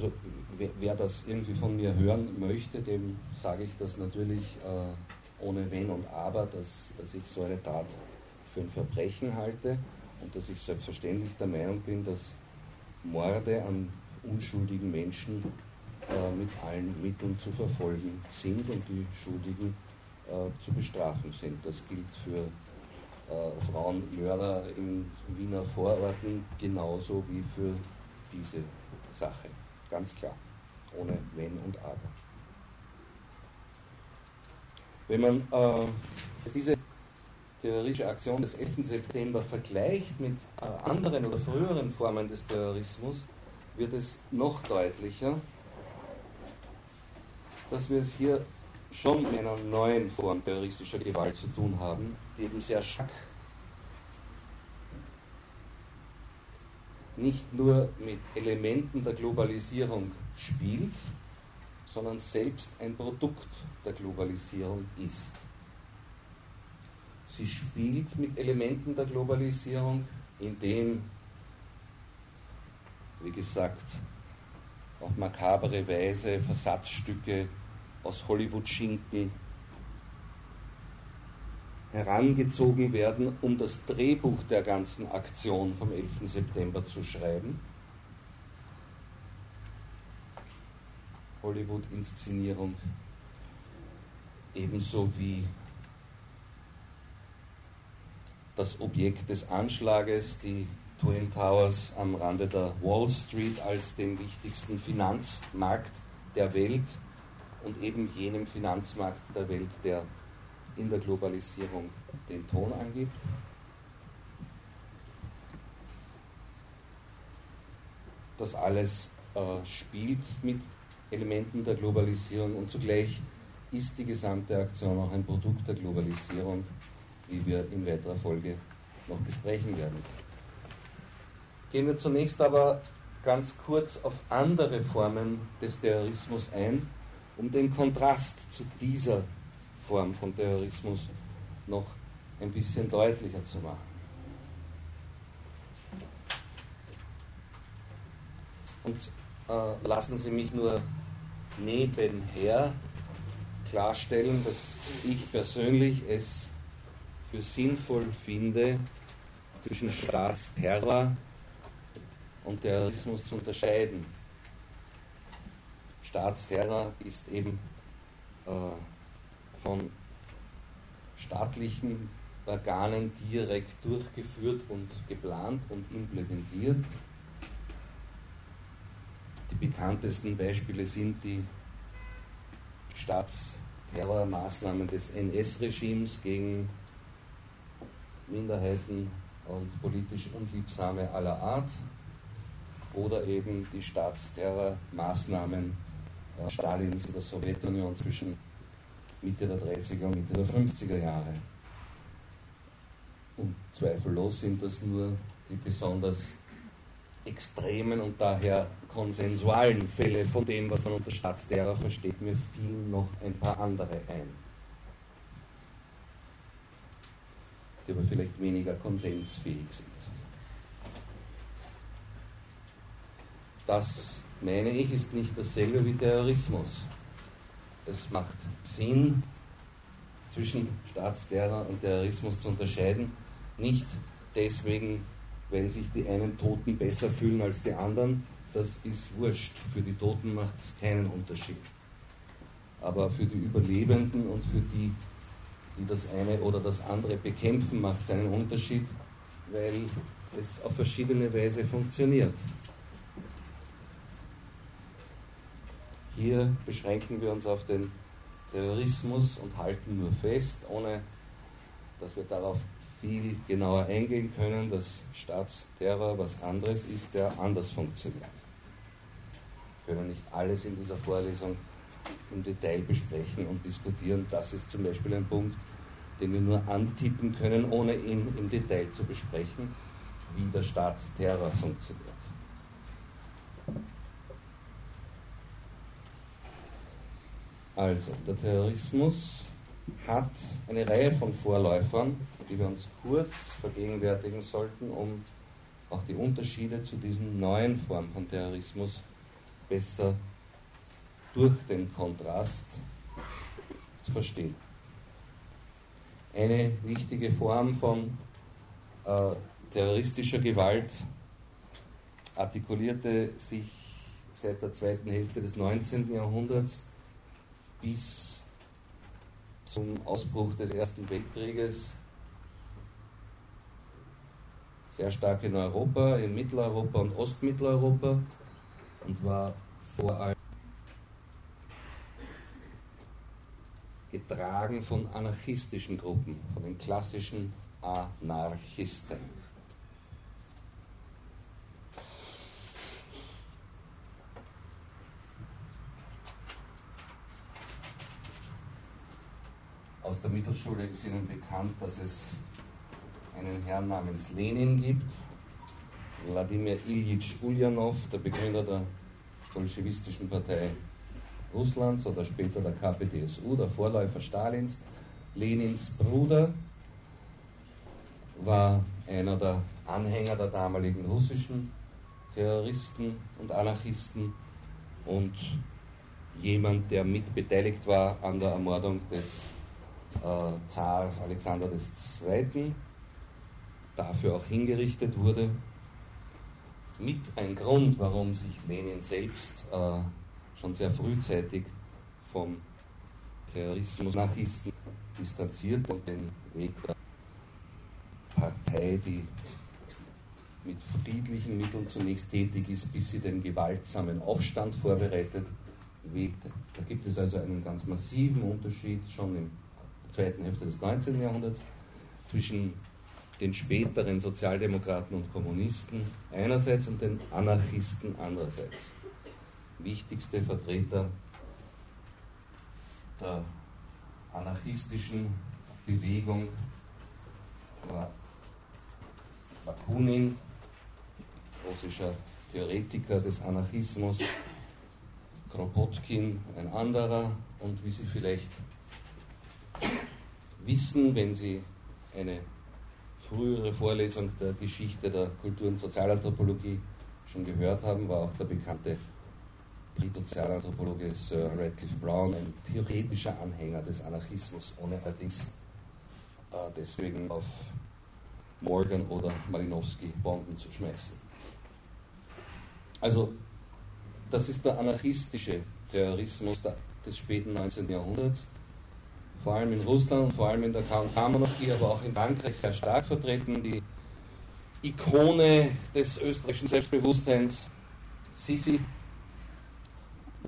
also wer, wer, das irgendwie von mir hören möchte, dem sage ich das natürlich äh, ohne Wenn und Aber, dass, dass ich so eine Tat für ein Verbrechen halte und dass ich selbstverständlich der Meinung bin, dass Morde an unschuldigen Menschen äh, mit allen Mitteln zu verfolgen sind und die Schuldigen äh, zu bestrafen sind. Das gilt für äh, Frauenmörder in Wiener Vororten genauso wie für diese Sache. Ganz klar. Ohne Wenn und Aber. Wenn man äh, diese terroristische Aktion des 11. September vergleicht mit äh, anderen oder früheren Formen des Terrorismus, wird es noch deutlicher, dass wir es hier schon mit einer neuen Form terroristischer Gewalt zu tun haben, die eben sehr stark nicht nur mit Elementen der Globalisierung spielt, sondern selbst ein Produkt der Globalisierung ist. Sie spielt mit Elementen der Globalisierung, indem, wie gesagt, auf makabere Weise Versatzstücke aus Hollywood-Schinken herangezogen werden, um das Drehbuch der ganzen Aktion vom 11. September zu schreiben. Hollywood-Inszenierung ebenso wie das Objekt des Anschlages, die Twin Towers am Rande der Wall Street als dem wichtigsten Finanzmarkt der Welt und eben jenem Finanzmarkt der Welt, der in der Globalisierung den Ton angibt. Das alles äh, spielt mit Elementen der Globalisierung und zugleich ist die gesamte Aktion auch ein Produkt der Globalisierung, wie wir in weiterer Folge noch besprechen werden. Gehen wir zunächst aber ganz kurz auf andere Formen des Terrorismus ein, um den Kontrast zu dieser Form von Terrorismus noch ein bisschen deutlicher zu machen. Und äh, lassen Sie mich nur nebenher klarstellen, dass ich persönlich es für sinnvoll finde, zwischen Staatsterror und Terrorismus zu unterscheiden. Staatsterror ist eben äh, von staatlichen Organen direkt durchgeführt und geplant und implementiert. Die bekanntesten Beispiele sind die Staatsterrormaßnahmen des NS-Regimes gegen Minderheiten und politisch Unliebsame aller Art oder eben die Staatsterrormaßnahmen Stalins in der Sowjetunion zwischen Mitte der 30er und Mitte der 50er Jahre. Und zweifellos sind das nur die besonders extremen und daher konsensualen Fälle von dem, was man unter Staatsterror versteht. Mir fielen noch ein paar andere ein, die aber vielleicht weniger konsensfähig sind. Das, meine ich, ist nicht dasselbe wie Terrorismus es macht Sinn, zwischen Staatsterror und Terrorismus zu unterscheiden. Nicht deswegen, weil sich die einen Toten besser fühlen als die anderen, das ist wurscht. Für die Toten macht es keinen Unterschied. Aber für die Überlebenden und für die, die das eine oder das andere bekämpfen, macht es einen Unterschied, weil es auf verschiedene Weise funktioniert. Hier beschränken wir uns auf den Terrorismus und halten nur fest, ohne dass wir darauf viel genauer eingehen können, dass Staatsterror was anderes ist, der anders funktioniert. Wir können nicht alles in dieser Vorlesung im Detail besprechen und diskutieren. Das ist zum Beispiel ein Punkt, den wir nur antippen können, ohne ihn im Detail zu besprechen, wie der Staatsterror funktioniert. Also, der Terrorismus hat eine Reihe von Vorläufern, die wir uns kurz vergegenwärtigen sollten, um auch die Unterschiede zu diesen neuen Formen von Terrorismus besser durch den Kontrast zu verstehen. Eine wichtige Form von äh, terroristischer Gewalt artikulierte sich seit der zweiten Hälfte des 19. Jahrhunderts bis zum Ausbruch des Ersten Weltkrieges sehr stark in Europa, in Mitteleuropa und Ostmitteleuropa und war vor allem getragen von anarchistischen Gruppen, von den klassischen Anarchisten. Aus der Mittelschule ist Ihnen bekannt, dass es einen Herrn namens Lenin gibt, Wladimir Ilyich Ulyanov, der Begründer der bolschewistischen Partei Russlands oder später der KPDSU, der Vorläufer Stalins. Lenins Bruder war einer der Anhänger der damaligen russischen Terroristen und Anarchisten und jemand, der mit beteiligt war an der Ermordung des äh, Zars Alexander II dafür auch hingerichtet wurde. Mit ein Grund, warum sich Lenin selbst äh, schon sehr frühzeitig vom Terrorismus Nachisten distanziert und den Weg der Partei, die mit friedlichen Mitteln zunächst tätig ist, bis sie den gewaltsamen Aufstand vorbereitet, wählte. Da gibt es also einen ganz massiven Unterschied schon der zweiten Hälfte des 19. Jahrhunderts zwischen den späteren Sozialdemokraten und Kommunisten einerseits und den Anarchisten andererseits. Wichtigste Vertreter der anarchistischen Bewegung war Bakunin, russischer Theoretiker des Anarchismus, Kropotkin, ein anderer und wie Sie vielleicht wissen, wenn Sie eine frühere Vorlesung der Geschichte der Kultur- und Sozialanthropologie schon gehört haben, war auch der bekannte Sozialanthropologe Sir Radcliffe Brown ein theoretischer Anhänger des Anarchismus, ohne allerdings äh, deswegen auf Morgan oder Malinowski Bomben zu schmeißen. Also, das ist der anarchistische Terrorismus des späten 19. Jahrhunderts vor allem in Russland, vor allem in der KK-Monarchie, aber auch in Frankreich sehr stark vertreten. Die Ikone des österreichischen Selbstbewusstseins, Sisi,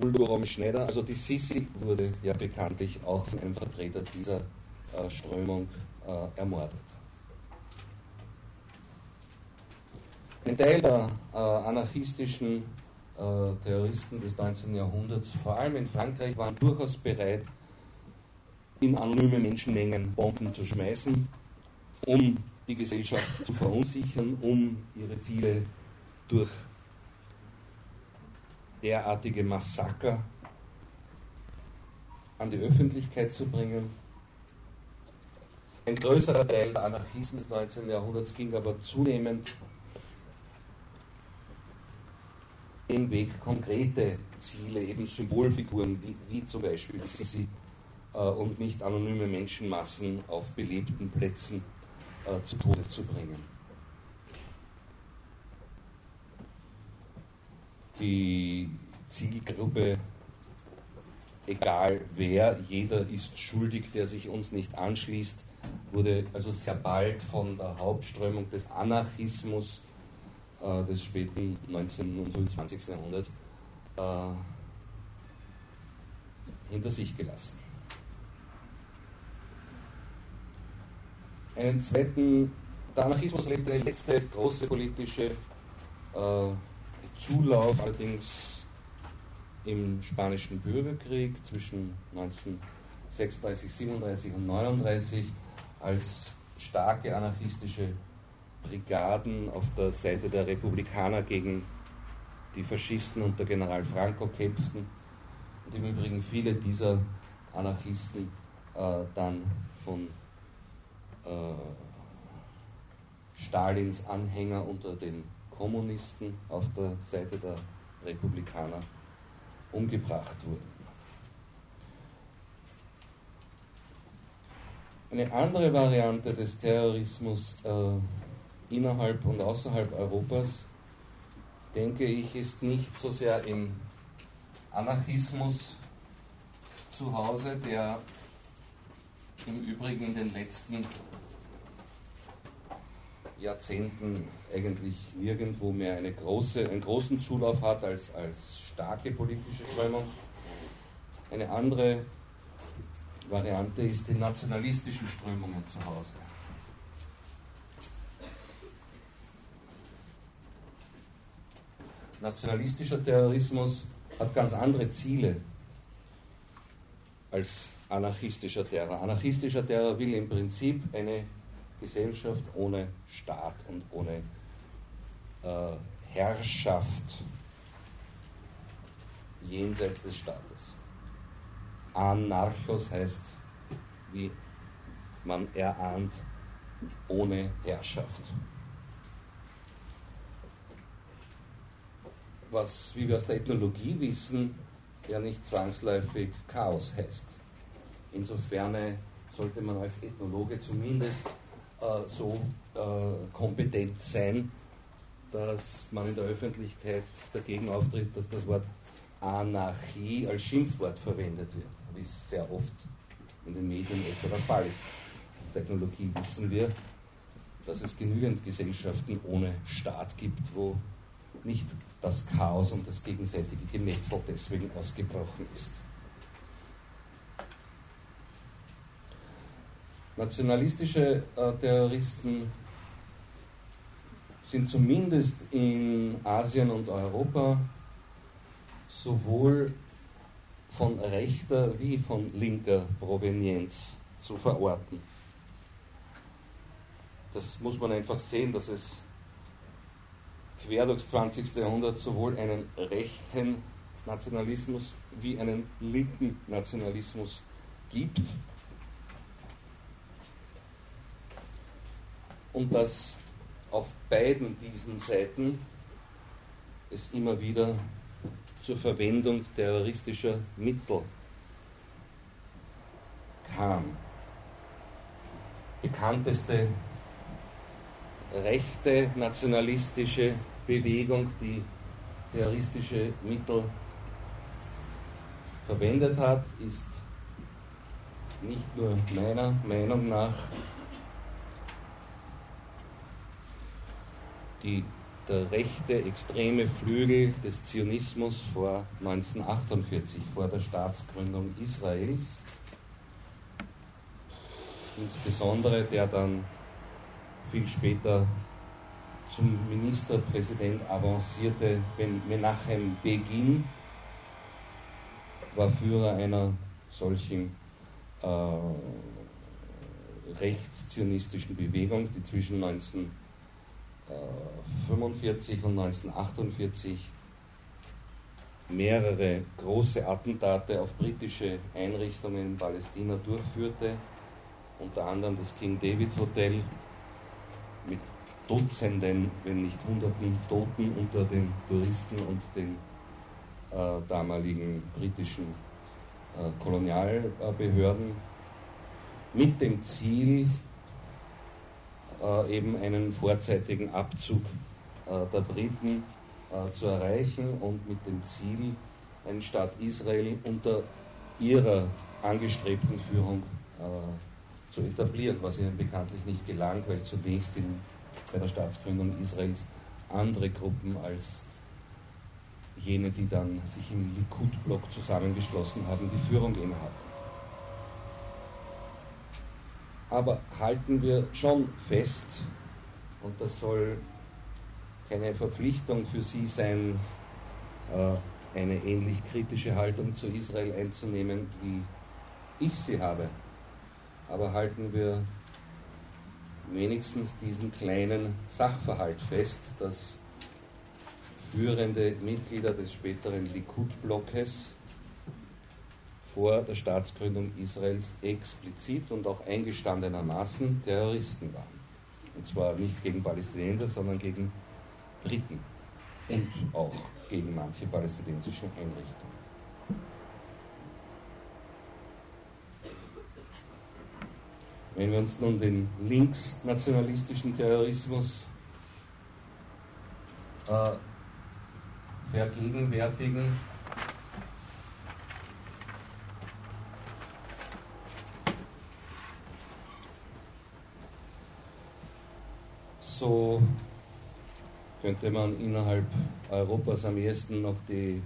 Uldorom Schneider, also die Sisi wurde ja bekanntlich auch von einem Vertreter dieser äh, Strömung äh, ermordet. Ein Teil der äh, anarchistischen äh, Terroristen des 19. Jahrhunderts, vor allem in Frankreich, waren durchaus bereit, in anonyme Menschenmengen Bomben zu schmeißen, um die Gesellschaft zu verunsichern, um ihre Ziele durch derartige Massaker an die Öffentlichkeit zu bringen. Ein größerer Teil der Anarchisten des 19. Jahrhunderts ging aber zunehmend den Weg, konkrete Ziele, eben Symbolfiguren, wie, wie zum Beispiel Sisi äh, und nicht anonyme Menschenmassen auf belebten Plätzen äh, zu Tode zu bringen. Die Zielgruppe, egal wer, jeder ist schuldig, der sich uns nicht anschließt, wurde also sehr bald von der Hauptströmung des Anarchismus äh, des späten 19. und 25. Jahrhunderts äh, hinter sich gelassen. Einen zweiten, der Anarchismus erlebte eine letzte große politische äh, Zulauf, allerdings im Spanischen Bürgerkrieg zwischen 1936, 37 und 39, als starke anarchistische Brigaden auf der Seite der Republikaner gegen die Faschisten unter General Franco kämpften und im Übrigen viele dieser Anarchisten äh, dann von Stalins Anhänger unter den Kommunisten auf der Seite der Republikaner umgebracht wurden. Eine andere Variante des Terrorismus äh, innerhalb und außerhalb Europas, denke ich, ist nicht so sehr im Anarchismus zu Hause, der im Übrigen in den letzten Jahrzehnten eigentlich nirgendwo mehr eine große, einen großen Zulauf hat als, als starke politische Strömung. Eine andere Variante ist die nationalistischen Strömungen zu Hause. Nationalistischer Terrorismus hat ganz andere Ziele als anarchistischer Terror. Anarchistischer Terror will im Prinzip eine Gesellschaft ohne Staat und ohne äh, Herrschaft jenseits des Staates. Anarchos heißt, wie man erahnt, ohne Herrschaft. Was, wie wir aus der Ethnologie wissen, ja nicht zwangsläufig Chaos heißt. Insofern sollte man als Ethnologe zumindest äh, so äh, kompetent sein, dass man in der Öffentlichkeit dagegen auftritt, dass das Wort Anarchie als Schimpfwort verwendet wird wie es sehr oft in den Medien etwa der Fall ist. Technologie wissen wir, dass es genügend Gesellschaften ohne Staat gibt, wo nicht das Chaos und das gegenseitige Gemetzel deswegen ausgebrochen ist. Nationalistische äh, Terroristen sind zumindest in Asien und Europa sowohl von rechter wie von linker Provenienz zu verorten. Das muss man einfach sehen, dass es quer durchs 20. Jahrhundert sowohl einen rechten Nationalismus wie einen linken Nationalismus gibt. Und dass auf beiden diesen Seiten es immer wieder zur Verwendung terroristischer Mittel kam. Bekannteste rechte nationalistische Bewegung, die terroristische Mittel verwendet hat, ist nicht nur meiner Meinung nach die der rechte extreme Flügel des Zionismus vor 1948, vor der Staatsgründung Israels. Insbesondere der dann viel später zum Ministerpräsident avancierte Menachem Begin war Führer einer solchen äh, rechtszionistischen Bewegung, die zwischen 19 1945 und 1948 mehrere große Attentate auf britische Einrichtungen in Palästina durchführte, unter anderem das King David Hotel mit Dutzenden, wenn nicht Hunderten Toten unter den Touristen und den äh, damaligen britischen äh, Kolonialbehörden, mit dem Ziel, äh, eben einen vorzeitigen Abzug äh, der Briten äh, zu erreichen und mit dem Ziel, einen Staat Israel unter ihrer angestrebten Führung zu etablieren, was ihnen bekanntlich nicht gelang, weil zunächst in, bei der Staatsgründung Israels andere Gruppen als jene, die dann sich im Likud-Block zusammengeschlossen haben, die Führung innehatten. Aber halten wir schon fest, und das soll keine Verpflichtung für Sie sein, äh, eine ähnlich kritische Haltung zu Israel einzunehmen, wie ich sie habe. Aber halten wir wenigstens diesen kleinen Sachverhalt fest, dass führende Mitglieder des späteren Likud-Blockes vor der Staatsgründung Israels explizit und auch eingestandenermaßen Terroristen waren. Und zwar nicht gegen Palästinenser, sondern gegen Briten und auch gegen manche palästinensische Einrichtungen. Wenn wir uns nun den linksnationalistischen Terrorismus äh, vergegenwärtigen, so könnte man innerhalb Europas am ehesten noch die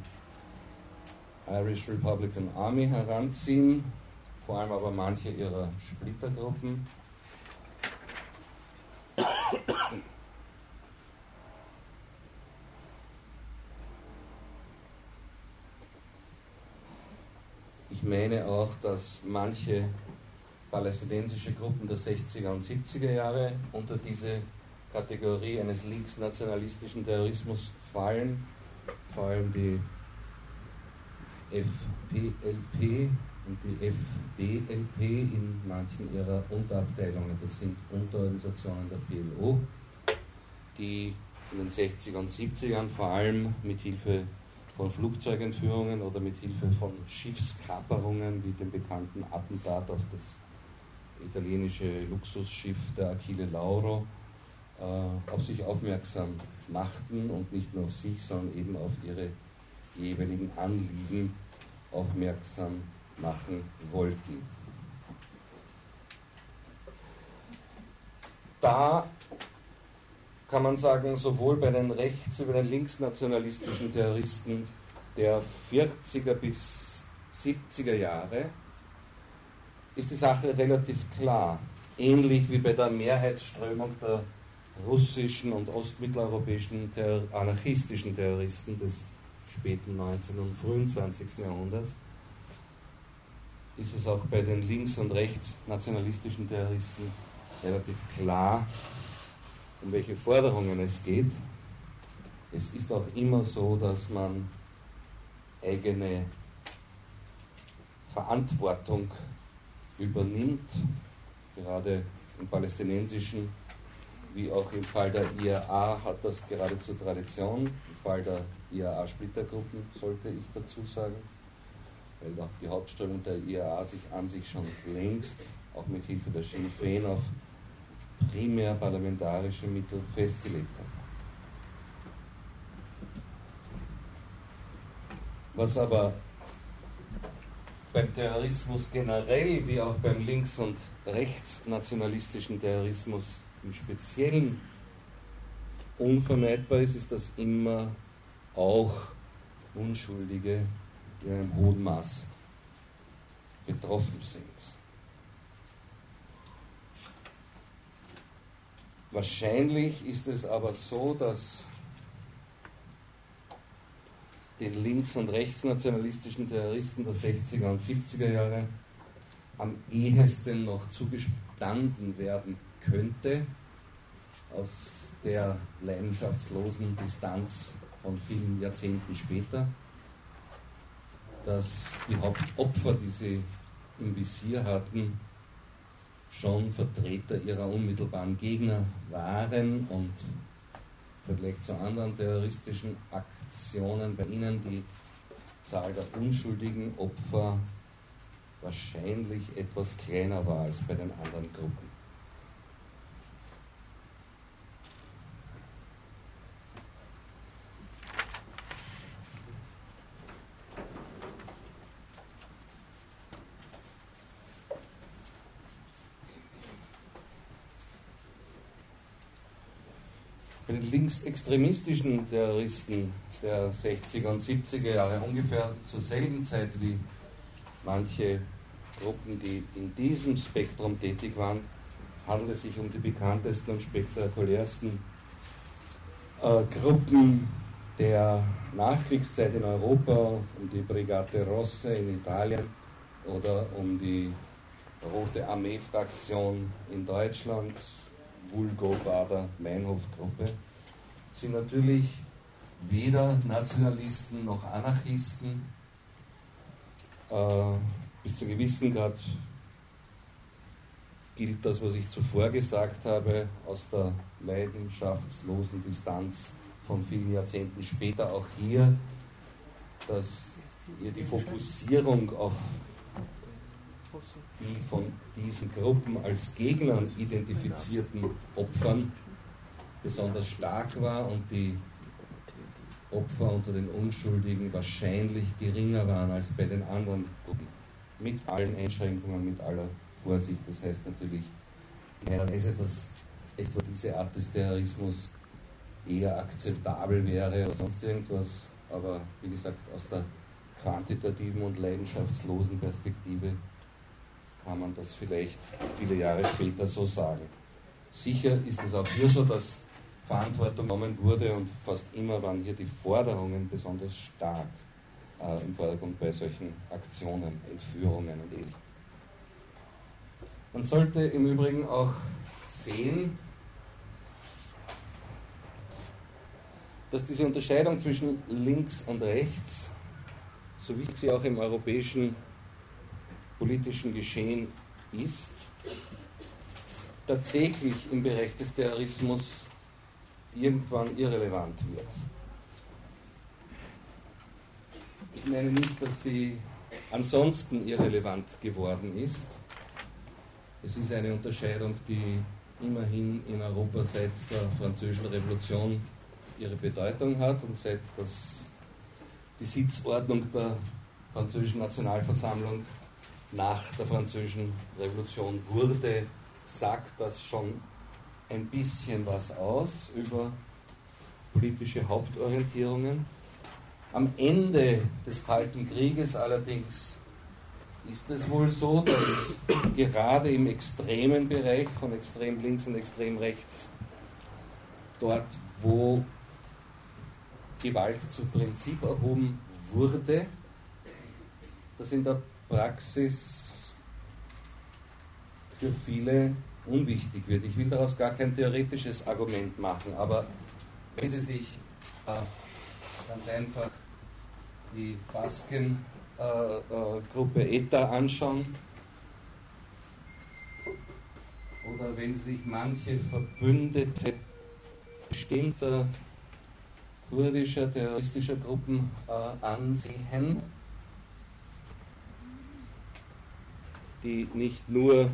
Irish Republican Army heranziehen, vor allem aber manche ihrer Splittergruppen. Ich meine auch, dass manche palästinensische Gruppen der 60er und 70er Jahre unter diese Kategorie eines linksnationalistischen Terrorismus fallen, vor allem die FPLP und die FDLP in manchen ihrer Unterabteilungen. Das sind Unterorganisationen der PLO, die in den 60er und 70ern vor allem mit Hilfe von Flugzeugentführungen oder mit Hilfe von Schiffskaperungen wie dem bekannten Attentat auf das italienische Luxusschiff der Achille Lauro auf sich aufmerksam machten und nicht nur auf sich, sondern eben auf ihre jeweiligen Anliegen aufmerksam machen wollten. Da kann man sagen, sowohl bei den rechts- wie bei den linksnationalistischen Terroristen der 40er bis 70er Jahre ist die Sache relativ klar. Ähnlich wie bei der Mehrheitsströmung der russischen und ostmitteleuropäischen Terror anarchistischen Terroristen des späten 19. und frühen 20. Jahrhunderts, ist es auch bei den links- und rechtsnationalistischen Terroristen relativ klar, um welche Forderungen es geht. Es ist auch immer so, dass man eigene Verantwortung übernimmt, gerade im palästinensischen wie auch im Fall der IAA hat das geradezu Tradition. Im Fall der IAA-Splittergruppen sollte ich dazu sagen, weil auch die Hauptströmung der IAA sich an sich schon längst, auch mit Hilfe der Sinn Féin, auf primär parlamentarische Mittel festgelegt hat. Was aber beim Terrorismus generell wie auch beim links- und rechtsnationalistischen Terrorismus im Speziellen unvermeidbar ist, ist, dass immer auch Unschuldige in einem hohen Maß betroffen sind. Wahrscheinlich ist es aber so, dass den links- und rechtsnationalistischen Terroristen der 60er und 70er Jahre am ehesten noch zugestanden werden könnte, aus der leidenschaftslosen Distanz von vielen Jahrzehnten später, dass die Hauptopfer, die sie im Visier hatten, schon Vertreter ihrer unmittelbaren Gegner waren und vielleicht zu anderen terroristischen Aktionen bei ihnen die Zahl der unschuldigen Opfer wahrscheinlich etwas kleiner war als bei den anderen Gruppen. Linksextremistischen Terroristen der 60er und 70er Jahre, ungefähr zur selben Zeit wie manche Gruppen, die in diesem Spektrum tätig waren, handelt es sich um die bekanntesten und spektakulärsten äh, Gruppen der Nachkriegszeit in Europa, um die Brigate Rosse in Italien oder um die Rote Armee-Fraktion in Deutschland, Vulgo-Bader-Meinhof-Gruppe, sind natürlich weder Nationalisten noch Anarchisten. Äh, bis zu einem gewissen Grad gilt das, was ich zuvor gesagt habe, aus der leidenschaftslosen Distanz von vielen Jahrzehnten später auch hier, dass hier die Fokussierung auf die von diesen Gruppen als Gegnern identifizierten Opfern besonders stark war und die Opfer unter den Unschuldigen wahrscheinlich geringer waren als bei den anderen Gruppen. Mit allen Einschränkungen, mit aller Vorsicht. Das heißt natürlich in dass etwa diese Art des Terrorismus eher akzeptabel wäre oder sonst irgendwas. Aber wie gesagt, aus der quantitativen und leidenschaftslosen Perspektive kann man das vielleicht viele Jahre später so sagen. Sicher ist es auch hier so, dass Verantwortung genommen wurde und fast immer waren hier die Forderungen besonders stark äh, im Vordergrund bei solchen Aktionen, Entführungen und ähnlichem. Man sollte im Übrigen auch sehen, dass diese Unterscheidung zwischen links und rechts, so wichtig sie auch im europäischen politischen Geschehen ist, tatsächlich im Bereich des Terrorismus irgendwann irrelevant wird. Ich meine nicht, dass sie ansonsten irrelevant geworden ist. Es ist eine Unterscheidung, die immerhin in Europa seit der Französischen Revolution ihre Bedeutung hat und seit das die Sitzordnung der französischen Nationalversammlung nach der französischen Revolution wurde, sagt das schon ein bisschen was aus über politische Hauptorientierungen. Am Ende des Kalten Krieges allerdings ist es wohl so, dass gerade im extremen Bereich von extrem links und extrem rechts, dort wo Gewalt zum Prinzip erhoben wurde, das in der Praxis für viele unwichtig wird. Ich will daraus gar kein theoretisches Argument machen, aber wenn Sie sich äh, ganz einfach die Basken-Gruppe äh, äh, ETA anschauen, oder wenn Sie sich manche Verbündete bestimmter kurdischer terroristischer Gruppen äh, ansehen, die nicht nur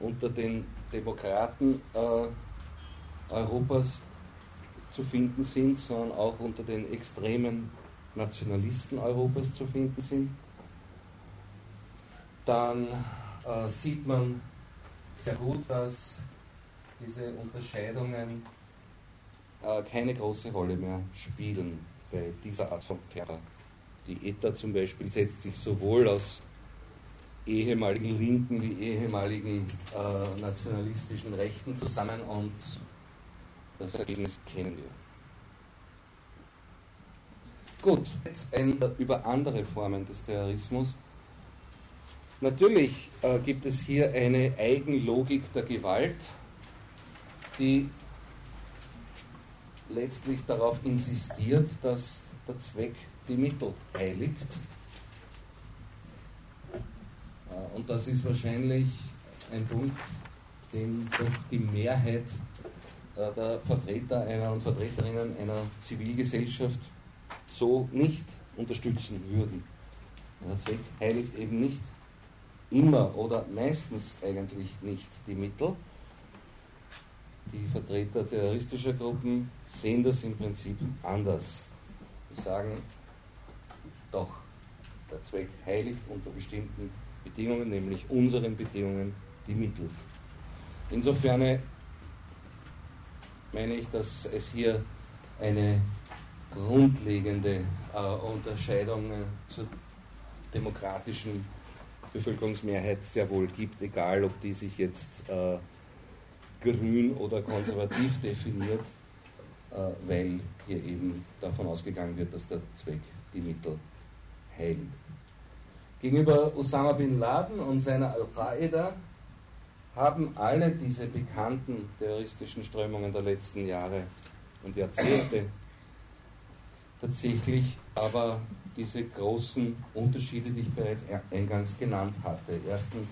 unter den Demokraten äh, Europas zu finden sind, sondern auch unter den extremen Nationalisten Europas zu finden sind, dann äh, sieht man sehr gut, dass diese Unterscheidungen äh, keine große Rolle mehr spielen bei dieser Art von Terror. Die ETA zum Beispiel setzt sich sowohl aus ehemaligen Linken wie ehemaligen äh, nationalistischen Rechten zusammen und das Ergebnis kennen wir. Gut, jetzt ein, über andere Formen des Terrorismus. Natürlich äh, gibt es hier eine Eigenlogik der Gewalt, die letztlich darauf insistiert, dass der Zweck die Mittel heiligt äh, und das ist wahrscheinlich ein Punkt, den doch die Mehrheit äh, der Vertreter einer und Vertreterinnen einer Zivilgesellschaft so nicht unterstützen würden. Der Zweck heiligt eben nicht immer oder meistens eigentlich nicht die Mittel. Die Vertreter terroristischer Gruppen sehen das im Prinzip anders. Sie sagen, doch, der Zweck heiligt unter bestimmten Bedingungen, nämlich unseren Bedingungen, die Mittel. Insofern meine ich, dass es hier eine grundlegende äh, Unterscheidung äh, zur demokratischen Bevölkerungsmehrheit sehr wohl gibt, egal ob die sich jetzt äh, grün oder konservativ definiert, äh, weil hier eben davon ausgegangen wird, dass der Zweck die Mittel heilt. Gegenüber Osama bin Laden und seiner Al-Qaida haben alle diese bekannten terroristischen Strömungen der letzten Jahre und Jahrzehnte tatsächlich aber diese großen Unterschiede, die ich bereits eingangs genannt hatte. Erstens,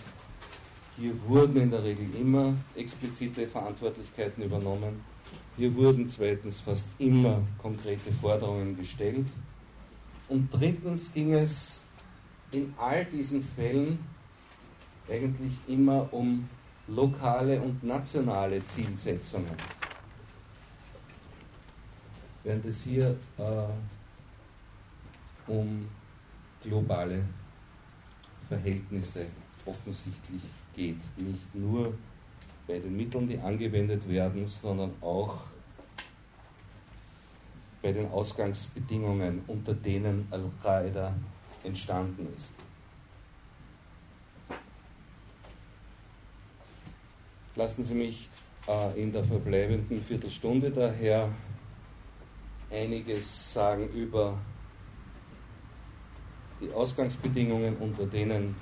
hier wurden in der Regel immer explizite Verantwortlichkeiten übernommen. Hier wurden zweitens fast immer konkrete Forderungen gestellt. Und drittens ging es in all diesen Fällen eigentlich immer um lokale und nationale Zielsetzungen. Während es hier äh, um globale Verhältnisse offensichtlich geht. Nicht nur bei den Mitteln, die angewendet werden, sondern auch bei den Ausgangsbedingungen, unter denen Al-Qaida entstanden ist. Lassen Sie mich äh, in der verbleibenden Viertelstunde daher einiges sagen über die Ausgangsbedingungen, unter denen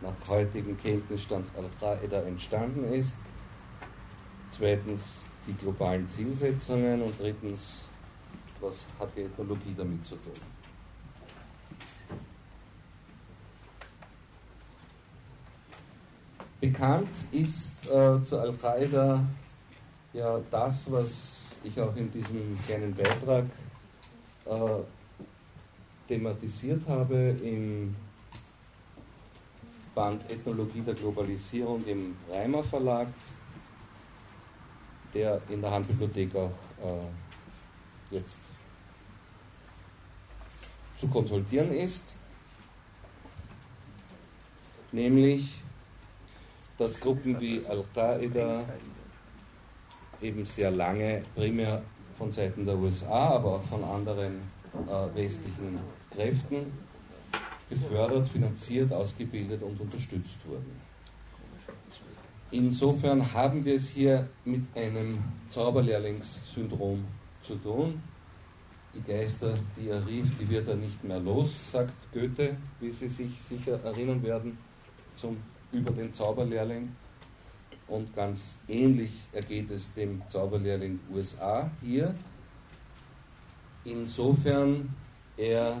nach heutigem Kenntnisstand Al-Qaida entstanden ist. Zweitens die globalen Zielsetzungen und drittens, was hat die Ethnologie damit zu tun. Bekannt ist äh, zu Al-Qaida ja das, was ich auch in diesem kleinen Beitrag äh, thematisiert habe im Band Ethnologie der Globalisierung im Reimer Verlag, der in der Handbibliothek auch äh, jetzt zu konsultieren ist, nämlich dass Gruppen wie Al-Qaida eben sehr lange primär von Seiten der USA, aber auch von anderen äh, westlichen Kräften gefördert, finanziert, ausgebildet und unterstützt wurden. Insofern haben wir es hier mit einem Zauberlehrlingssyndrom zu tun. Die Geister, die er rief, die wird er nicht mehr los, sagt Goethe, wie Sie sich sicher erinnern werden, zum, über den Zauberlehrling. Und ganz ähnlich ergeht es dem Zauberlehrling USA hier. Insofern er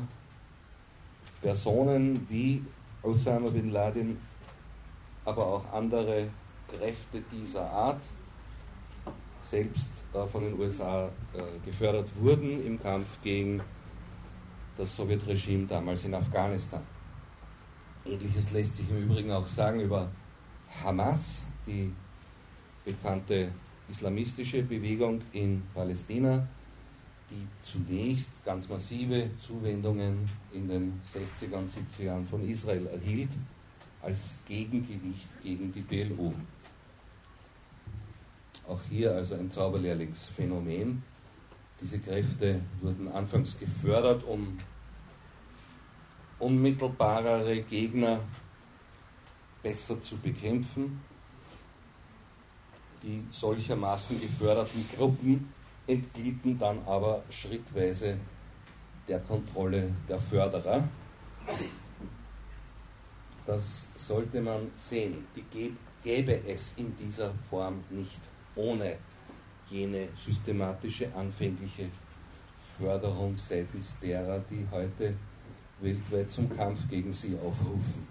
Personen wie Osama bin Laden, aber auch andere Kräfte dieser Art selbst von den USA äh, gefördert wurden im Kampf gegen das Sowjetregime damals in Afghanistan. Ähnliches lässt sich im Übrigen auch sagen über Hamas, die bekannte islamistische Bewegung in Palästina, die zunächst ganz massive Zuwendungen in den 60er und 70er Jahren von Israel erhielt, als Gegengewicht gegen die PLO. Auch hier also ein Zauberlehrlingsphänomen. Diese Kräfte wurden anfangs gefördert, um unmittelbarere Gegner besser zu bekämpfen. Die solchermaßen geförderten Gruppen entglieden dann aber schrittweise der Kontrolle der Förderer. Das sollte man sehen. Die gäbe es in dieser Form nicht ohne jene systematische anfängliche Förderung seitens derer, die heute weltweit zum Kampf gegen sie aufrufen.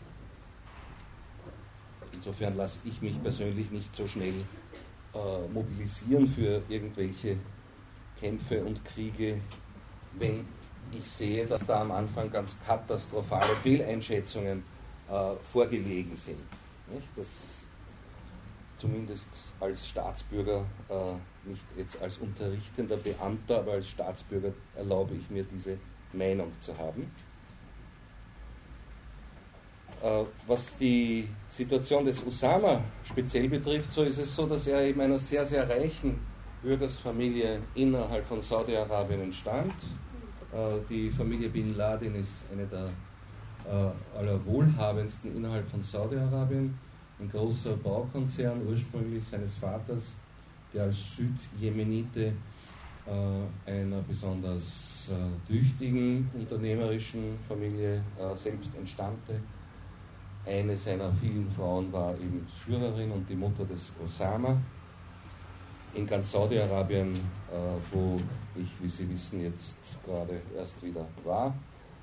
Insofern lasse ich mich persönlich nicht so schnell äh, mobilisieren für irgendwelche Kämpfe und Kriege, wenn ich sehe, dass da am Anfang ganz katastrophale Fehleinschätzungen äh, vorgelegen sind. Nicht? Das zumindest als Staatsbürger, äh, nicht jetzt als unterrichtender Beamter, aber als Staatsbürger erlaube ich mir diese Meinung zu haben. Äh, was die Situation des Usama speziell betrifft, so ist es so, dass er eben einer sehr, sehr reichen Bürgersfamilie innerhalb von Saudi-Arabien entstand. Äh, die Familie Bin Laden ist eine der äh, allerwohlhabendsten innerhalb von Saudi-Arabien. Ein großer Baukonzern, ursprünglich seines Vaters, der als Südjemenite einer besonders tüchtigen unternehmerischen Familie selbst entstammte. Eine seiner vielen Frauen war eben Syrerin und die Mutter des Osama in ganz Saudi-Arabien, äh, wo ich, wie Sie wissen, jetzt gerade erst wieder war,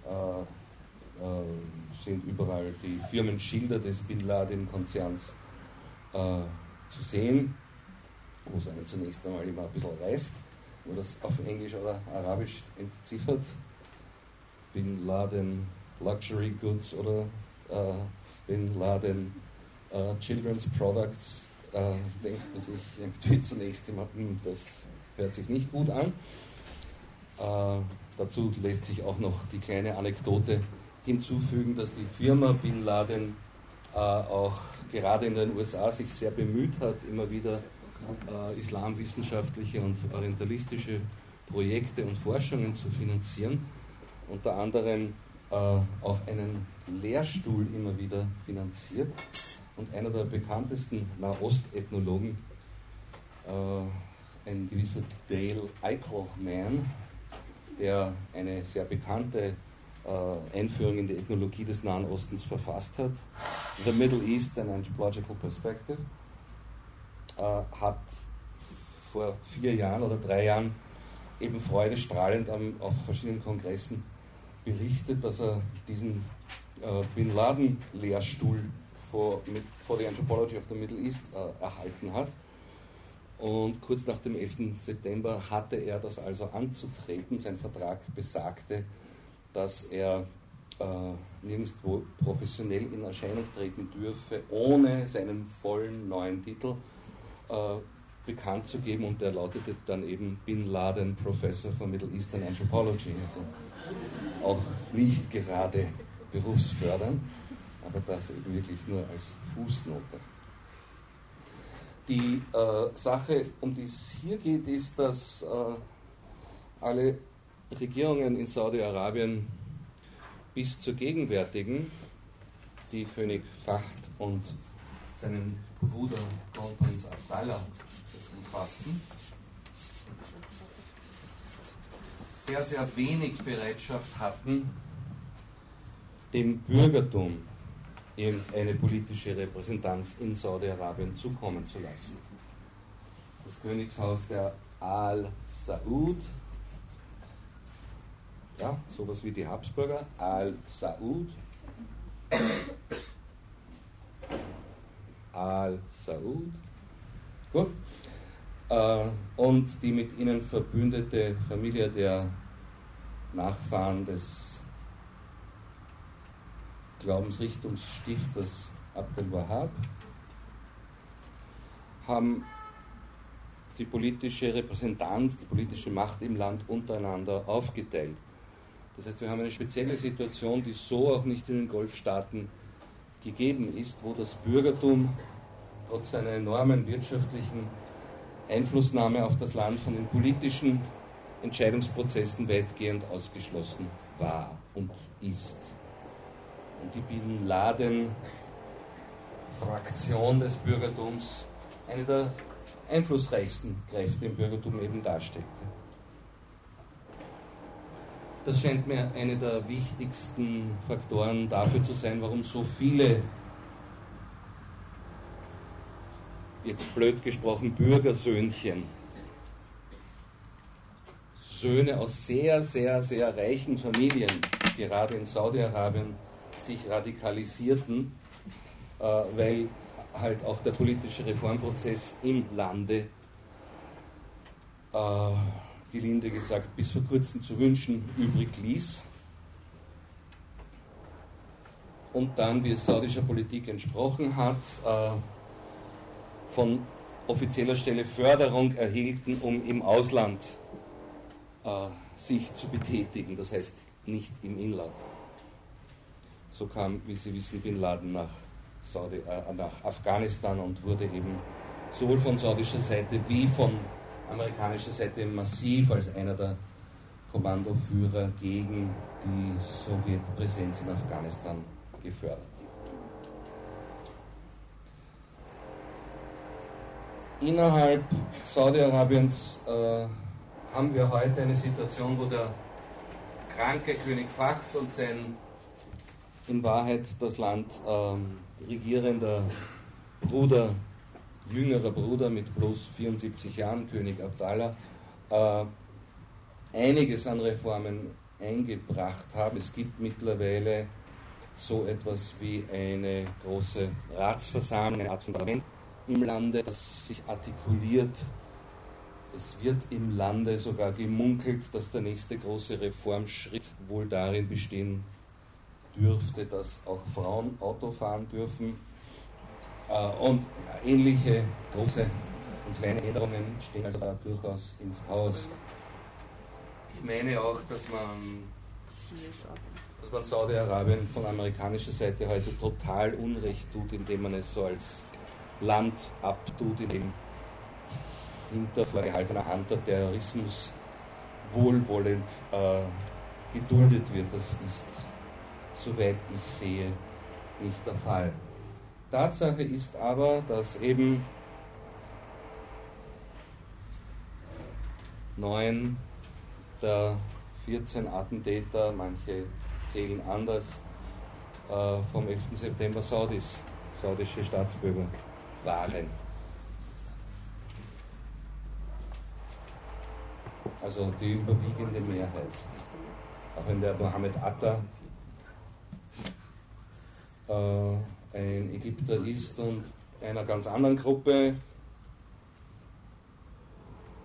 äh, äh, sind überall die Firmenschilder des Bin Laden-Konzerns zu sehen, wo es einen zunächst einmal immer ein bisschen reißt, wo das auf Englisch oder Arabisch entziffert. Bin Laden Luxury Goods oder äh, Bin Laden äh, Children's Products äh, denkt man sich irgendwie zunächst immer, hm, das hört sich nicht gut an. Äh, dazu lässt sich auch noch die kleine Anekdote hinzufügen, dass die Firma Bin Laden äh, auch gerade in den USA sich sehr bemüht hat, immer wieder äh, islamwissenschaftliche und orientalistische Projekte und Forschungen zu finanzieren. Unter anderem äh, auch einen Lehrstuhl immer wieder finanziert. Und einer der bekanntesten Nahostethnologen, äh, ein gewisser Dale Eichelman, der eine sehr bekannte äh, Einführung in die Ethnologie des Nahen Ostens verfasst hat, The Middle East an Anthropological Perspective, äh, hat vor vier Jahren oder drei Jahren eben freudestrahlend am, auf verschiedenen Kongressen berichtet, dass er diesen äh, Bin Laden Lehrstuhl vor, mit, for the Anthropology of the Middle East äh, erhalten hat. Und kurz nach dem 11. September hatte er das also anzutreten. Sein Vertrag besagte, dass er äh, nirgendwo professionell in Erscheinung treten dürfe, ohne seinen vollen neuen Titel äh, bekannt zu geben. Und der lautete dann eben Bin Laden Professor for Middle Eastern Anthropology. Also auch nicht gerade berufsfördernd, aber das eben wirklich nur als Fußnote. Die äh, Sache, um die es hier geht, ist, dass äh, alle Regierungen in Saudi-Arabien bis zur gegenwärtigen, die König Fahd und seinen Bruder Kronprinz Abdallah umfassen, sehr, sehr wenig Bereitschaft hatten, dem Bürgertum irgendeine politische Repräsentanz in Saudi-Arabien zukommen zu lassen. Das Königshaus der Al-Saud, ja, sowas wie die Habsburger, Al-Saud, Al-Saud, gut, und die mit ihnen verbündete Familie der Nachfahren des Glaubensrichtungsstifters Abdel Wahab, haben die politische Repräsentanz, die politische Macht im Land untereinander aufgeteilt. Das heißt, wir haben eine spezielle Situation, die so auch nicht in den Golfstaaten gegeben ist, wo das Bürgertum trotz seiner enormen wirtschaftlichen Einflussnahme auf das Land von den politischen Entscheidungsprozessen weitgehend ausgeschlossen war und ist die Bin Laden-Fraktion des Bürgertums eine der einflussreichsten Kräfte im Bürgertum eben darstellte. Das scheint mir eine der wichtigsten Faktoren dafür zu sein, warum so viele, jetzt blöd gesprochen, Bürgersöhnchen, Söhne aus sehr, sehr, sehr reichen Familien, gerade in Saudi-Arabien, sich radikalisierten, äh, weil halt auch der politische Reformprozess im Lande, äh, gelinde gesagt, bis vor kurzem zu wünschen übrig ließ. Und dann, wie es saudischer Politik entsprochen hat, äh, von offizieller Stelle Förderung erhielten, um im Ausland äh, sich zu betätigen, das heißt nicht im Inland. So kam, wie Sie wissen, Bin Laden nach, Saudi, äh, nach Afghanistan und wurde eben sowohl von saudischer Seite wie von amerikanischer Seite massiv als einer der Kommandoführer gegen die Sowjetpräsenz in Afghanistan gefördert. Innerhalb Saudi-Arabiens äh, haben wir heute eine Situation, wo der kranke König Fahd und sein in Wahrheit das Land ähm, regierender Bruder, jüngerer Bruder mit bloß 74 Jahren, König Abdallah, äh, einiges an Reformen eingebracht haben. Es gibt mittlerweile so etwas wie eine große Ratsversammlung, eine Art von Parlament im Lande, das sich artikuliert. Es wird im Lande sogar gemunkelt, dass der nächste große Reformschritt wohl darin bestehen dürfte, dass auch Frauen Auto fahren dürfen. Äh, und ähnliche große und kleine Änderungen stehen also da durchaus ins Haus. Ich meine auch, dass man, dass man Saudi-Arabien von amerikanischer Seite heute total Unrecht tut, indem man es so als Land abtut, in dem hinter vorgehaltener Hand der Terrorismus wohlwollend äh, geduldet wird. Das ist, soweit ich sehe, nicht der Fall. Tatsache ist aber, dass eben neun der 14 Attentäter, manche zählen anders, äh, vom 11. September Saudis, saudische Staatsbürger waren. Also die überwiegende Mehrheit. Auch wenn der Mohammed Atta äh, ein Ägypter ist und einer ganz anderen Gruppe,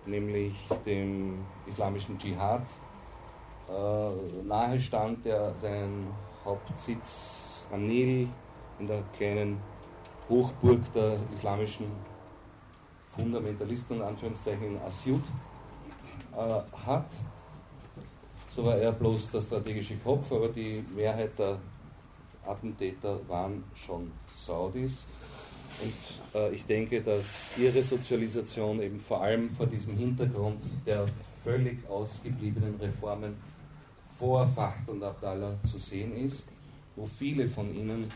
nämlich dem islamischen Dschihad, äh, nahe stand, der seinen Hauptsitz am Nil in der kleinen Hochburg der islamischen Fundamentalisten, in Anführungszeichen in Asyut, äh, hat. So war er bloß der strategische Kopf, aber die Mehrheit der Attentäter waren schon Saudis. Und äh, ich denke, dass ihre Sozialisation eben vor allem vor diesem Hintergrund der völlig ausgebliebenen Reformen vor Facht und Abdallah zu sehen ist, wo viele von ihnen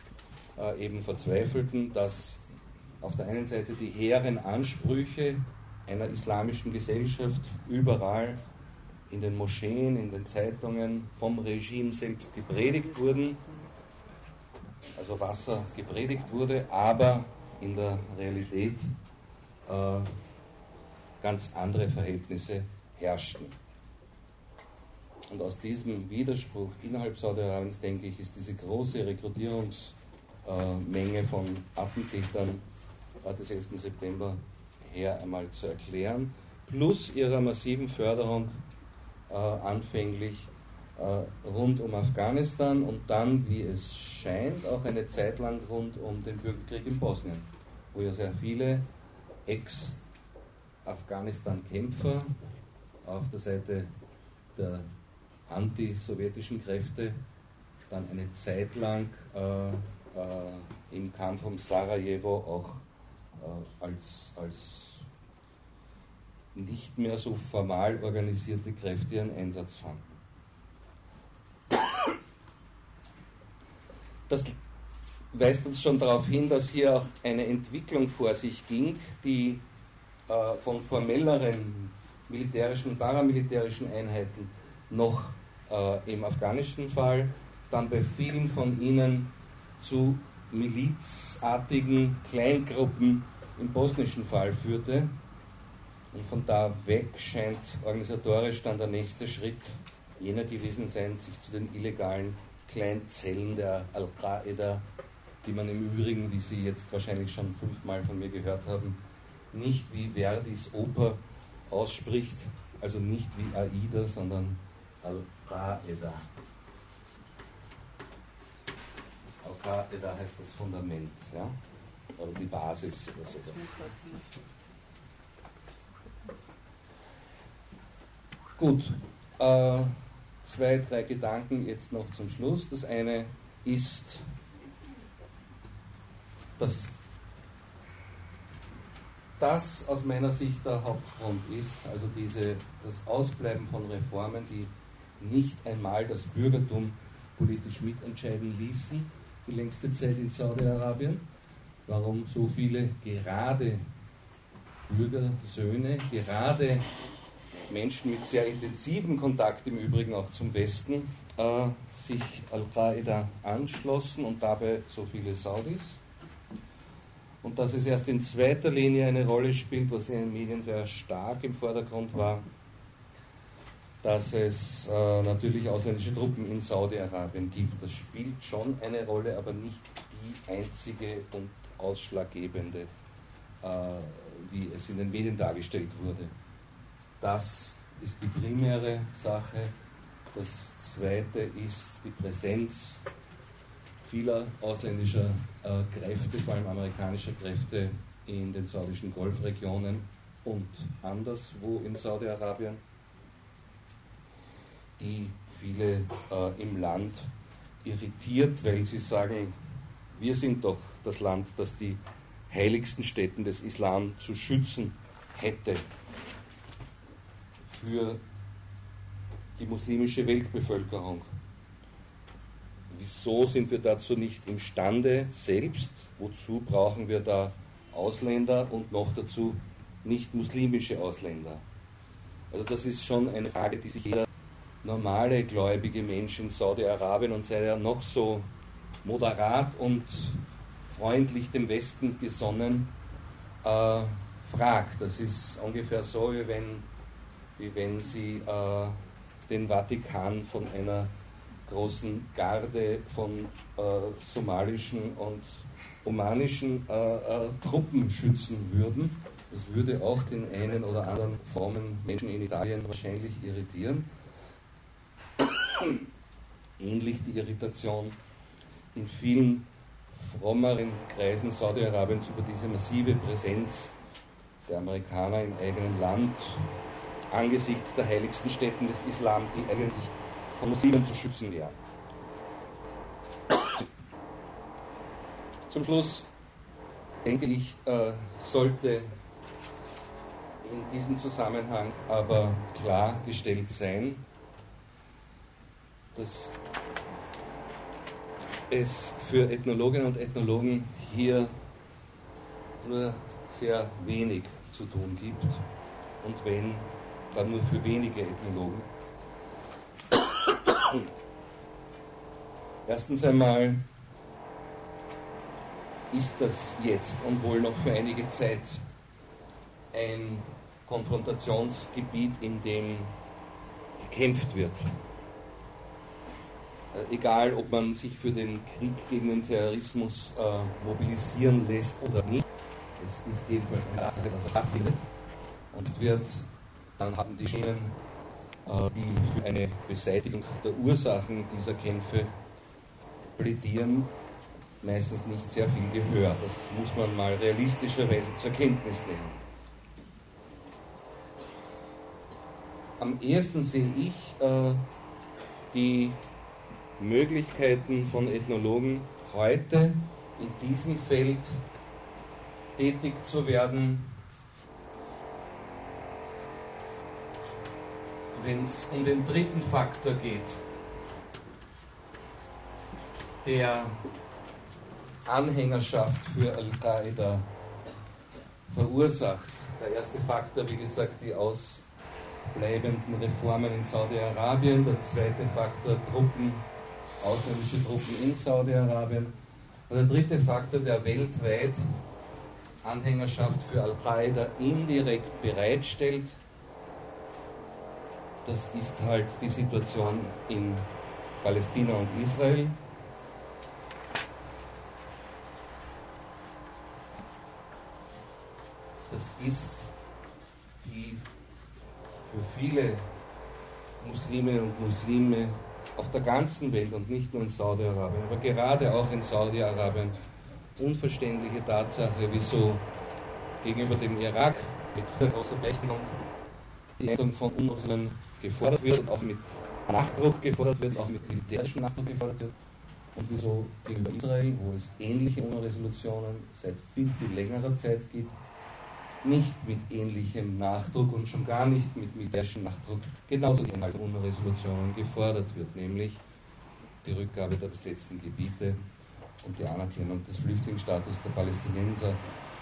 äh, eben verzweifelten, dass auf der einen Seite die hehren Ansprüche einer islamischen Gesellschaft überall in den Moscheen, in den Zeitungen vom Regime selbst gepredigt wurden, also Wasser gepredigt wurde, aber in der Realität äh, ganz andere Verhältnisse herrschten. Und aus diesem Widerspruch innerhalb Saudi-Arabiens, denke ich, ist diese große Rekrutierungsmenge äh, von Attentätern des 11. September her einmal zu erklären, plus ihrer massiven Förderung äh, anfänglich äh, rund um Afghanistan und dann, wie es scheint, auch eine Zeit lang rund um den Bürgerkrieg in Bosnien, wo ja sehr viele Ex-Afghanistan-Kämpfer auf der Seite der anti-sowjetischen Kräfte dann eine Zeit lang äh, äh, im Kampf um Sarajevo auch äh, als, als nicht mehr so formal organisierte Kräfte ihren Einsatz fanden. Das weist uns schon darauf hin, dass hier auch eine Entwicklung vor sich ging, die äh, von formelleren militärischen und paramilitärischen Einheiten noch äh, im afghanischen Fall, dann bei vielen von ihnen zu milizartigen Kleingruppen im bosnischen Fall führte. Und von da weg scheint organisatorisch dann der nächste Schritt jener gewesen sein, sich zu den illegalen Kleinzellen der Al-Qaida, die man im Übrigen, wie Sie jetzt wahrscheinlich schon fünfmal von mir gehört haben, nicht wie Verdis Oper ausspricht, also nicht wie Aida, sondern Al-Qaida. Al-Qaida heißt das Fundament, ja? oder die Basis oder sowas. Gut, äh, zwei, drei Gedanken jetzt noch zum Schluss. Das eine ist, dass das aus meiner Sicht der Hauptgrund ist, also diese, das Ausbleiben von Reformen, die nicht einmal das Bürgertum politisch mitentscheiden ließen, die längste Zeit in Saudi-Arabien, warum so viele gerade Bürgersöhne, gerade Menschen mit sehr intensivem Kontakt im Übrigen auch zum Westen äh, sich Al-Qaida anschlossen und dabei so viele Saudis. Und dass es erst in zweiter Linie eine Rolle spielt, was in den Medien sehr stark im Vordergrund war, dass es äh, natürlich ausländische Truppen in Saudi-Arabien gibt. Das spielt schon eine Rolle, aber nicht die einzige und ausschlaggebende, äh, wie es in den Medien dargestellt wurde. Das ist die primäre Sache. Das zweite ist die Präsenz vieler ausländischer äh, Kräfte, vor allem amerikanischer Kräfte in den saudischen Golfregionen und anderswo in Saudi-Arabien, die viele äh, im Land irritiert, weil sie sagen, wir sind doch das Land, das die heiligsten Stätten des Islam zu schützen hätte für die muslimische Weltbevölkerung. Wieso sind wir dazu nicht imstande selbst? Wozu brauchen wir da Ausländer und noch dazu nicht muslimische Ausländer? Also das ist schon eine Frage, die sich jeder normale gläubige Mensch in Saudi-Arabien und sei er noch so moderat und freundlich dem Westen gesonnen äh, fragt. Das ist ungefähr so, wie wenn, wie wenn Sie äh, den Vatikan von einer großen Garde von äh, somalischen und omanischen äh, äh, Truppen schützen würden. Das würde auch den einen oder anderen frommen Menschen in Italien wahrscheinlich irritieren. Ähnlich die Irritation in vielen frommeren Kreisen Saudi-Arabiens über diese massive Präsenz der Amerikaner im eigenen Land angesichts der heiligsten Städten des Islam, die eigentlich von Muslimen zu schützen wären. Zum Schluss denke ich, äh, sollte in diesem Zusammenhang aber klargestellt sein, dass es für Ethnologinnen und Ethnologen hier nur sehr wenig zu tun gibt und wenn, dann nur für wenige Ethnologen. Erstens einmal ist das jetzt und wohl noch für einige Zeit ein Konfrontationsgebiet, in dem gekämpft wird. Äh, egal, ob man sich für den Krieg gegen den Terrorismus äh, mobilisieren lässt oder nicht. Es ist jedenfalls eine Tatsache, dass er stattfindet und wird, dann haben die Schienen, äh, die für eine Beseitigung der Ursachen dieser Kämpfe plädieren, meistens nicht sehr viel Gehör. Das muss man mal realistischerweise zur Kenntnis nehmen. Am ehesten sehe ich äh, die Möglichkeiten von Ethnologen heute in diesem Feld tätig zu werden, wenn es um den dritten Faktor geht, der Anhängerschaft für Al-Qaida verursacht. Der erste Faktor, wie gesagt, die ausbleibenden Reformen in Saudi-Arabien. Der zweite Faktor, Truppen ausländische Truppen in Saudi-Arabien. Und der dritte Faktor, der weltweit Anhängerschaft für Al-Qaida indirekt bereitstellt, das ist halt die Situation in Palästina und Israel. Das ist die für viele Musliminnen und Muslime auf der ganzen Welt und nicht nur in Saudi-Arabien, aber gerade auch in Saudi-Arabien unverständliche Tatsache, wieso gegenüber dem Irak mit großer Berechnung die Änderung von Unmuslimen gefordert wird und auch mit Nachdruck gefordert wird, auch mit militärischem Nachdruck gefordert wird. Und wieso gegenüber Israel, wo es ähnliche UNO-Resolutionen seit viel, viel längerer Zeit gibt, nicht mit ähnlichem Nachdruck und schon gar nicht mit militärischem Nachdruck genauso die Inhalte UNO-Resolutionen gefordert wird, nämlich die Rückgabe der besetzten Gebiete und die Anerkennung des Flüchtlingsstatus der Palästinenser,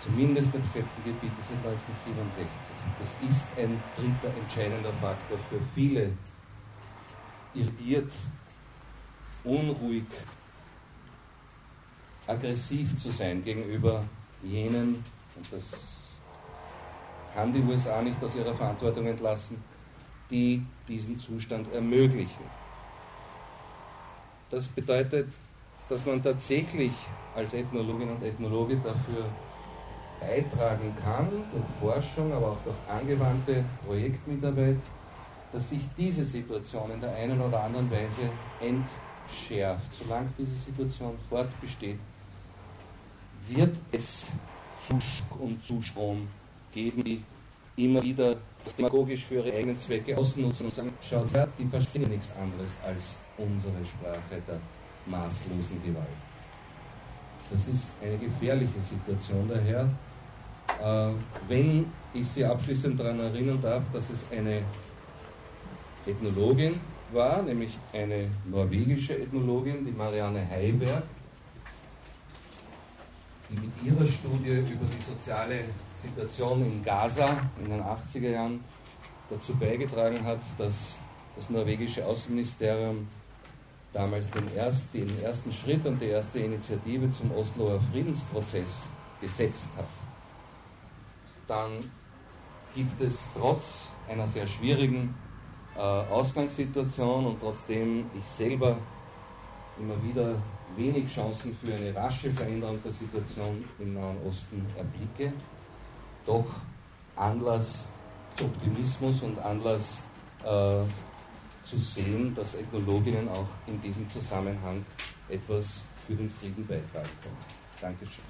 zumindest der besetzten Gebiete seit 1967. Das ist ein dritter entscheidender Faktor für viele irritiert, unruhig, aggressiv zu sein gegenüber jenen, und das kann die USA nicht aus ihrer Verantwortung entlassen, die diesen Zustand ermöglichen. Das bedeutet, dass man tatsächlich als Ethnologin und Ethnologe dafür beitragen kann, durch Forschung, aber auch durch angewandte Projektmitarbeit, dass sich diese Situation in der einen oder anderen Weise schärft, solange diese Situation fortbesteht, wird es Zuspruch und Zustrom geben, die immer wieder demagogisch für ihre eigenen Zwecke ausnutzen und sagen, schaut her, die verstehen nichts anderes als unsere Sprache der maßlosen Gewalt. Das ist eine gefährliche Situation daher. Äh, wenn ich Sie abschließend daran erinnern darf, dass es eine Ethnologin war, nämlich eine norwegische Ethnologin, die Marianne Heiberg, die mit ihrer Studie über die soziale Situation in Gaza in den 80er Jahren dazu beigetragen hat, dass das norwegische Außenministerium damals den, erst, den ersten Schritt und die erste Initiative zum Osloer Friedensprozess gesetzt hat, dann gibt es trotz einer sehr schwierigen äh, Ausgangssituation und trotzdem ich selber immer wieder wenig Chancen für eine rasche Veränderung der Situation im Nahen Osten erblicke, doch Anlass zu Optimismus und Anlass äh, zu sehen, dass Ethnologinnen auch in diesem Zusammenhang etwas für den Frieden beitragen können. Dankeschön.